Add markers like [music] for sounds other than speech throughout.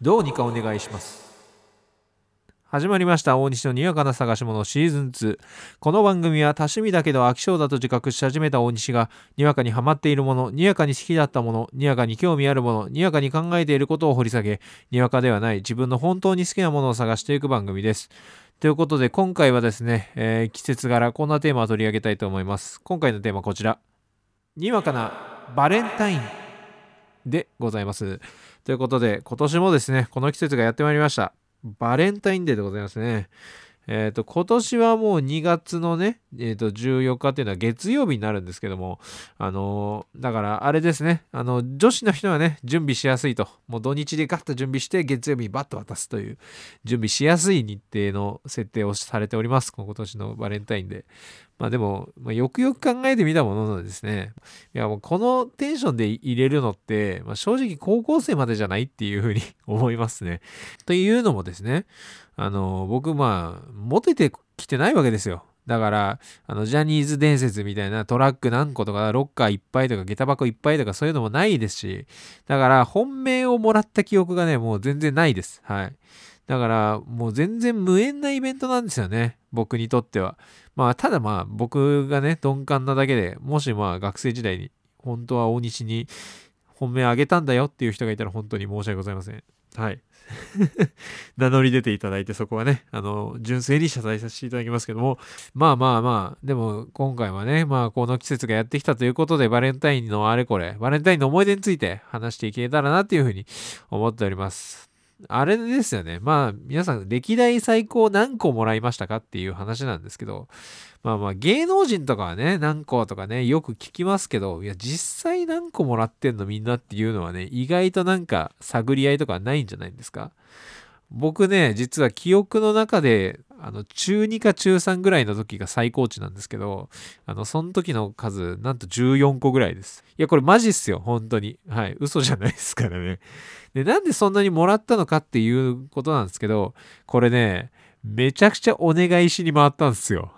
どうにかお願いします。始まりました。大西のにわかな探し物シーズン2この番組は多趣味だけど飽き性だと自覚し始めた大西がにわかにハマっているものにわかに好きだったものにわかに興味あるものにわかに考えていることを掘り下げにわかではない自分の本当に好きなものを探していく番組です。ということで今回はですね、えー季節柄こんなテーマを取り上げたいと思います。今回のテーマはこちら。にわかなバレンタインでございます。ということで今年もですねこの季節がやってまいりました。バレンタインデーでございますね。えっ、と今年はもう2月のね、えー、と14日っていうのは月曜日になるんですけどもあのーだからあれですねあの女子の人はね準備しやすいと。もう土日でガッと準備して月曜日にバッと渡すという準備しやすい日程の設定をされております。今年のバレンタインでまあでも、まあ、よくよく考えてみたもののですね。いやもうこのテンションで入れるのって、まあ、正直高校生までじゃないっていうふうに思いますね。というのもですねあの僕まあモテてきてないわけですよ。だからあのジャニーズ伝説みたいなトラック何個とかロッカーいっぱいとか下駄箱いっぱいとかそういうのもないですしだから本命をもらった記憶がねもう全然ないです。はい。だからもう全然無縁なイベントなんですよね。僕にとっては。まあただまあ僕がね鈍感なだけでもしまあ学生時代に本当は大西に本命あげたんだよっていう人がいたら本当に申し訳ございません。はい。[laughs] 名乗り出ていただいてそこはねあの純粋に謝罪させていただきますけども。まあまあまあでも今回はねまあこの季節がやってきたということでバレンタインのあれこれバレンタインの思い出について話していけたらなっていうふうに思っております。あれですよね。まあ、皆さん、歴代最高何個もらいましたかっていう話なんですけど、まあまあ、芸能人とかはね、何個とかね、よく聞きますけど、いや、実際何個もらってんのみんなっていうのはね、意外となんか探り合いとかないんじゃないんですか？僕ね、実は記憶の中で、あの、中2か中3ぐらいの時が最高値なんですけど、あの、その時の数、なんと14個ぐらいです。いや、これマジっすよ、本当に。はい、嘘じゃないですからね。で、なんでそんなにもらったのかっていうことなんですけど、これね、めちゃくちゃお願いしに回ったんですよ。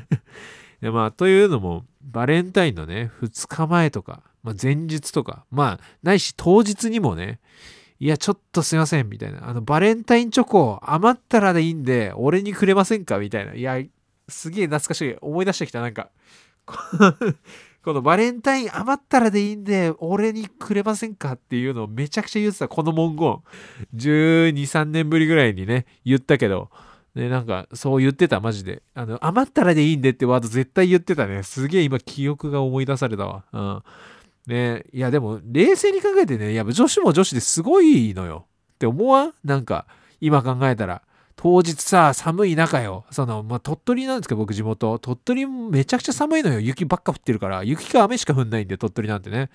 [laughs] でまあ、というのも、バレンタインのね、2日前とか、まあ、前日とか、まあ、ないし当日にもね、いや、ちょっとすいません、みたいな。あの、バレンタインチョコ余ったらでいいんで、俺にくれませんか？みたいな。いや、すげえ懐かしい。思い出してきた、なんか。この [laughs] バレンタイン余ったらでいいんで、俺にくれませんか？っていうのをめちゃくちゃ言ってた、この文言。12、3年ぶりぐらいにね、言ったけど、ね、なんか、そう言ってた、マジで。あの、余ったらでいいんでってワード絶対言ってたね。すげえ今、記憶が思い出されたわ。うん。ね、いや、でも、冷静に考えてね、やっぱ女子も女子ですごいのよ。って思わん？なんか、今考えたら。当日さ、寒い中よ。その、まあ、鳥取なんですけど、僕地元。鳥取もめちゃくちゃ寒いのよ。雪ばっか降ってるから。雪か雨しか降んないんで、鳥取なんてね。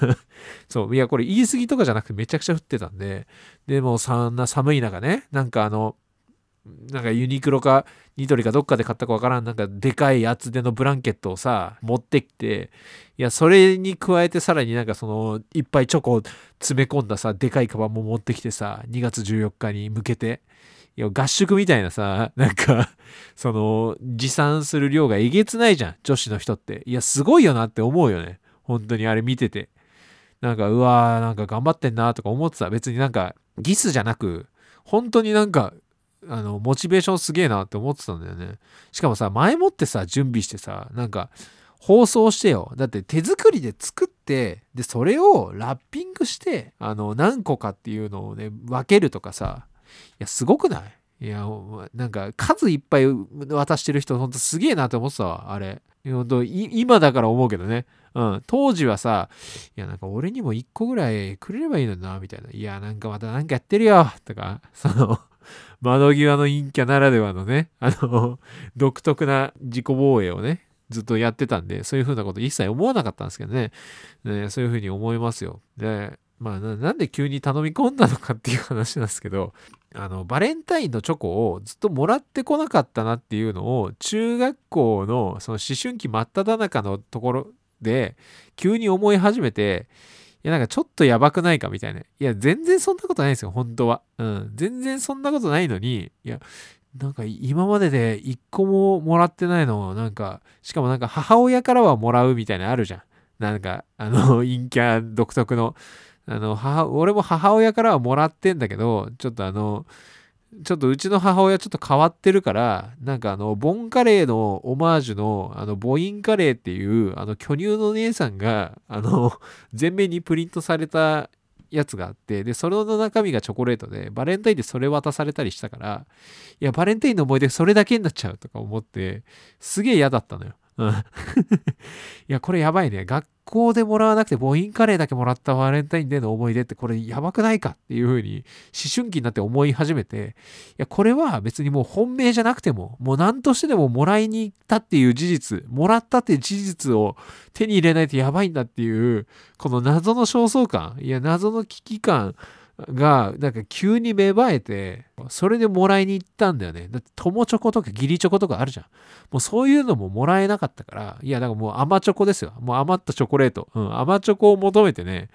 [laughs] そう。いや、これ言い過ぎとかじゃなくてめちゃくちゃ降ってたんで。でも、そんな寒い中ね、なんかあの、なんかユニクロかニトリかどっかで買ったかわからん、なんかでかい厚手のブランケットをさ、持ってきて、いや、それに加えてさらになんかその、いっぱいチョコを詰め込んださ、でかいカバンも持ってきてさ、2月14日に向けて、いや、合宿みたいなさ、[laughs] なんか、その、持参する量がえげつないじゃん、女子の人って。いや、すごいよなって思うよね。本当にあれ見てて。なんか、うわー、なんか頑張ってんなとか思ってた。別になんか、ギスじゃなく、本当になんか、あの、モチベーションすげえなって思ってたんだよね。しかもさ、前もってさ、準備してさ、なんか、放送してよ。だって手作りで作って、で、それをラッピングして、あの、何個かっていうのをね、分けるとかさ、いや、すごくない？いや、なんか、数いっぱい渡してる人、ほんとすげえなって思ってたわ、あれ。ほんと、今だから思うけどね。ん。当時はさ、いや、なんか俺にも1個ぐらいくれればいいのにな、みたいな。いや、なんかまたなんかやってるよとか、[laughs] その、窓際の陰キャならではのね、あの、独特な自己防衛をね、ずっとやってたんで、そういうふうなこと一切思わなかったんですけどね。ねそういうふうに思いますよ。で、まあな、なんで急に頼み込んだのかっていう話なんですけど、あの、バレンタインのチョコをずっともらってこなかったなっていうのを、中学校のその思春期真っ只中のところで、急に思い始めて、いや、なんかちょっとやばくないかみたいな。いや、全然そんなことないですよ、本当は。うん。全然そんなことないのに、いや、なんか今までで一個ももらってないのを、なんか、しかもなんか母親からはもらうみたいなあるじゃん。なんか、あの、[laughs] 陰キャ独特の、あの、母、俺も母親からはもらってんだけど、ちょっとあの、ちょっとうちの母親ちょっと変わってるから、なんかあの、ボンカレーのオマージュの、あの、ボインカレーっていう、あの、巨乳の姉さんが、あの、[laughs] 全面にプリントされたやつがあって、で、それの中身がチョコレートで、バレンタインでそれ渡されたりしたから、いや、バレンタインの思い出それだけになっちゃうとか思って、すげえ嫌だったのよ。うん。[laughs] いや、これやばいね。学校でもらわなくて母音カレーだけもらったバレンタインデーの思い出ってこれやばくないかっていうふうに思春期になって思い始めて、いや、これは別にもう本命じゃなくても、もう何としてでももらいに行ったっていう事実、もらったっていう事実を手に入れないとやばいんだっていう、この謎の焦燥感、いや、謎の危機感、が、なんか急に芽生えて、それでもらいに行ったんだよね。だって、友チョコとか義理チョコとかあるじゃん。もうそういうのももらえなかったから、いや、だからもう甘チョコですよ。もう余ったチョコレート。うん、甘チョコを求めてね、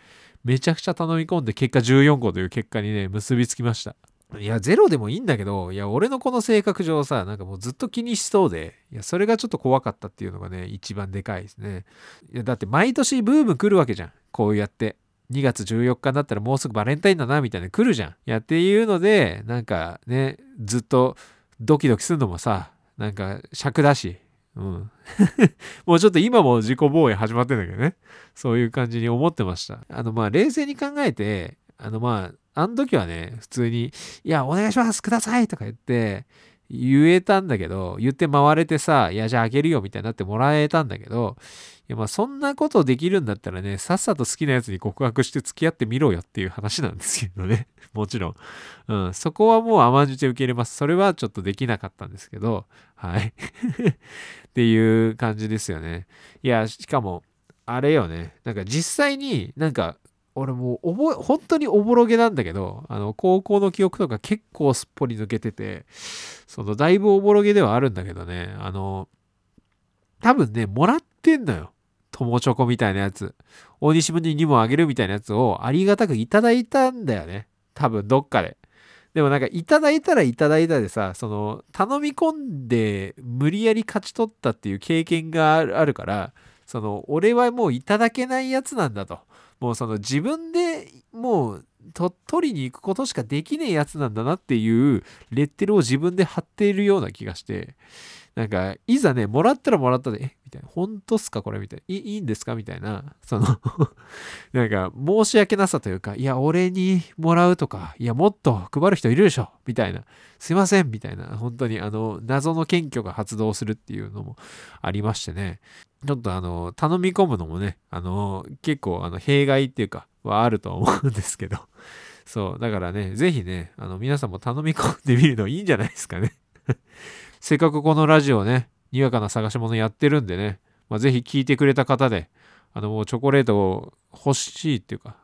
めちゃくちゃ頼み込んで、結果14個という結果にね、結びつきました。いや、ゼロでもいいんだけど、いや、俺のこの性格上さ、なんかもうずっと気にしそうで、いや、それがちょっと怖かったっていうのがね、一番でかいですね。いや、だって毎年ブーム来るわけじゃん。こうやって。2月14日になったらもうすぐバレンタインだなみたいな来るじゃん。やっていうのでなんかねずっとドキドキするのもさなんか尺だし。うん。[laughs] もうちょっと今も自己防衛始まってんだけどね。そういう感じに思ってました。あのまあ冷静に考えてあのまああの時はね普通に「いやお願いしますください」とか言って言えたんだけど言って回れてさ「いやじゃああげるよ」みたいになってもらえたんだけどいやまあそんなことできるんだったらね、さっさと好きなやつに告白して付き合ってみろよっていう話なんですけどね。[laughs] もちろん。うん。そこはもう甘んじて受け入れます。それはちょっとできなかったんですけど、はい。[laughs] っていう感じですよね。いや、しかも、あれよね。なんか実際になんか、俺もう覚え、本当におぼろげなんだけど、あの、高校の記憶とか結構すっぽり抜けてて、その、だいぶおぼろげではあるんだけどね、あの、多分ね、もらってんのよ。友チョコみたいなやつ、大西文にもあげるみたいなやつをありがたくいただいたんだよね。多分どっかで。でもなんかいただいたらいただいたでさ、その頼み込んで無理やり勝ち取ったっていう経験があるから、その俺はもういただけないやつなんだと。もうその自分でもうと取りに行くことしかできねえやつなんだなっていうレッテルを自分で貼っているような気がして、なんか、いざね、もらったらもらったで、えみたいな、本当っすかこれみたいな、いいいんですかみたいな、その [laughs] なんか、申し訳なさというか、いや、俺にもらうとか、いや、もっと配る人いるでしょみたいな、すいませんみたいな、本当に、あの、謎の謙虚が発動するっていうのもありましてね、ちょっとあの、頼み込むのもね、あの、結構、あの、弊害っていうか、はあると思うんですけど、そう、だからね、ぜひね、あの、皆さんも頼み込んでみるのいいんじゃないですかね。せっかくこのラジオね、にわかな探し物やってるんでね、まあ、ぜひ聞いてくれた方で、あの、チョコレートを欲しいっていうか、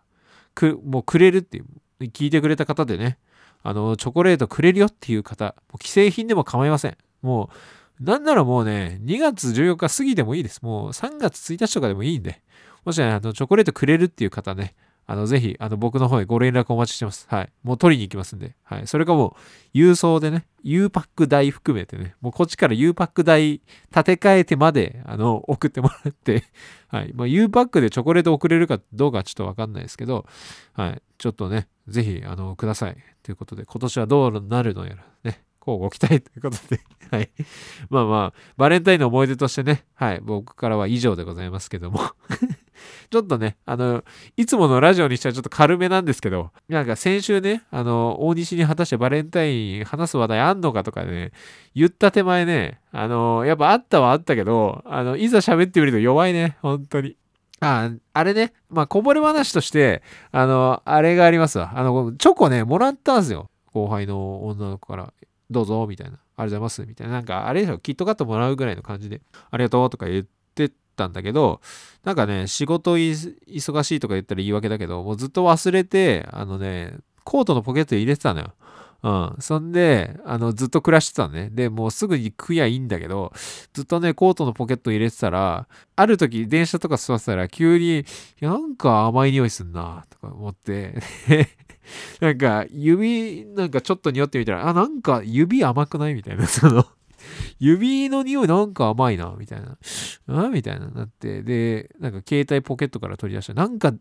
く、もうくれるっていう、聞いてくれた方でね、あの、チョコレートくれるよっていう方、もう既製品でも構いません。もう、なんならもうね、2月14日過ぎてもいいです。もう3月1日とかでもいいんで、もしね、あの、チョコレートくれるっていう方ね、あの、ぜひ、あの、僕の方へご連絡お待ちしてます。はい。もう取りに行きますんで。はい。それかもう、郵送でね、U パック代含めてね、もうこっちから U パック代立て替えてまで、あの、送ってもらって、はい。まあ、U パックでチョコレート送れるかどうかちょっとわかんないですけど、はい。ちょっとね、ぜひ、あの、ください。ということで、今年はどうなるのやら、ね。こうご期待ということで [laughs] はい。まあまあ、バレンタインの思い出としてね、はい。僕からは以上でございますけども [laughs] ちょっとね、あの、いつものラジオにしてはちょっと軽めなんですけど、なんか先週ね、あの、大西に果たしてバレンタイン話す話題あんのかとかね、言った手前ね、あの、やっぱあったはあったけど、あの、いざ喋ってみると弱いね、本当に。あ、あれね、まあ、こぼれ話として、あの、あれがありますわ。あの、チョコね、もらったんですよ。後輩の女の子から、どうぞ、みたいな。ありがとうございます、みたいな。なんか、あれでしょ、キットカットもらうぐらいの感じで、ありがとうとか言って、たんだけど、なんかね、仕事忙しいとか言ったら言い訳だけど、もうずっと忘れて、あのね、コートのポケットに入れてたのよ。うん。そんで、あの、ずっと暮らしてたのね。で、もうすぐに食やいいんだけど、ずっとね、コートのポケット入れてたら、ある時、電車とか座ってたら、急に、なんか甘い匂いすんな、とか思って、[laughs] なんか、指、なんかちょっと匂ってみたら、あ、なんか指甘くない？みたいな、その、指の匂いなんか甘いな、みたいな。あみたいななって、で、なんか携帯ポケットから取り出した。なんか、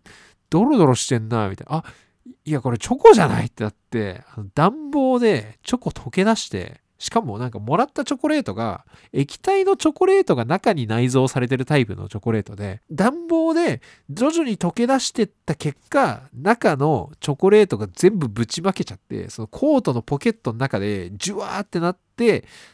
ドロドロしてんな、みたいな。あ、いや、これチョコじゃないってなって、あの暖房でチョコ溶け出して、しかもなんかもらったチョコレートが液体のチョコレートが中に内蔵されてるタイプのチョコレートで暖房で徐々に溶け出してった結果中のチョコレートが全部ぶちまけちゃってそのコートのポケットの中でジュワーってなって、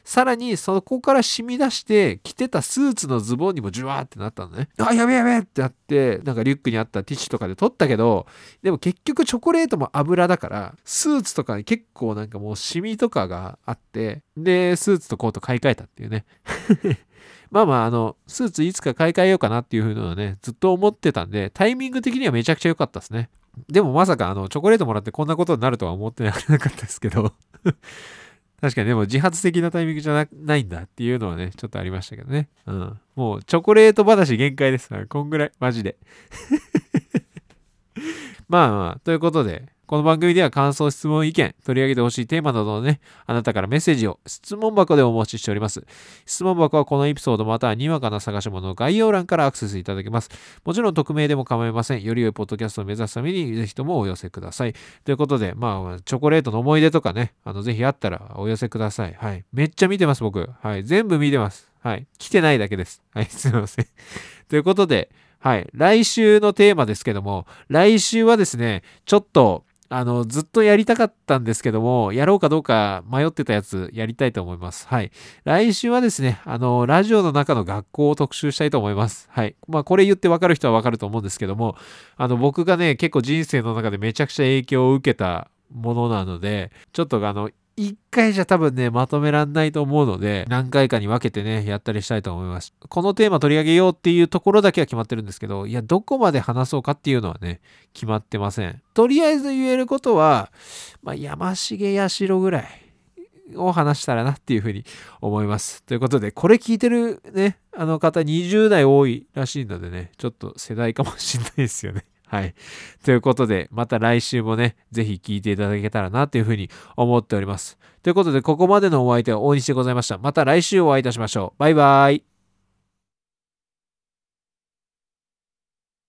さらにそこから染み出して、着てたスーツのズボンにもジュワーってなったのね。あ、やべやべってなって、なんかリュックにあったティッシュとかで取ったけど、でも結局チョコレートも油だから、スーツとかに結構なんかもうシミとかがあって、で、スーツとコート買い替えたっていうね。[laughs] まあまあ、あの、スーツいつか買い替えようかなっていう風のはね、ずっと思ってたんで、タイミング的にはめちゃくちゃ良かったですね。でもまさか、あの、チョコレートもらってこんなことになるとは思ってなかったですけど確かにでも自発的なタイミングじゃないんだっていうのはね、ちょっとありましたけどね。うん。もうチョコレート話限界です。こんぐらい。マジで。[laughs] まあまあ、ということで、この番組では感想、質問、意見、取り上げてほしいテーマなどのね、あなたからメッセージを質問箱でお待ちしております。質問箱はこのエピソードまたはにわかな探し物の概要欄からアクセスいただけます。もちろん匿名でも構いません。より良いポッドキャストを目指すために、ぜひともお寄せください。ということで、まあ、チョコレートの思い出とかね、あの、ぜひあったらお寄せください。はい。めっちゃ見てます、僕。はい。全部見てます。はい。来てないだけです。はい。[laughs] すいません。ということで、はい。来週のテーマですけども、来週はですね、ちょっと、あの、ずっとやりたかったんですけども、やろうかどうか迷ってたやつやりたいと思います。はい。来週はですね、あの、ラジオの中の学校を特集したいと思います。はい。まあ、これ言ってわかる人はわかると思うんですけども、あの、僕がね、結構人生の中でめちゃくちゃ影響を受けたものなので、ちょっとあの、一回じゃ多分ね、まとめらんないと思うので、何回かに分けてね、やったりしたいと思います。このテーマ取り上げようっていうところだけは決まってるんですけど、いや、どこまで話そうかっていうのはね、決まってません。とりあえず言えることは、まあ、山重八代ぐらい。を話したらなっていうふうに思います。ということで、これ聞いてるね、あの方20代多いらしいのでね、ちょっと世代かもしんないですよね。はい。ということで、また来週もね、ぜひ聴いていただけたらなというふうに思っております。ということで、ここまでのお相手は大西でございました。また来週お会いいたしましょう。バイバイ。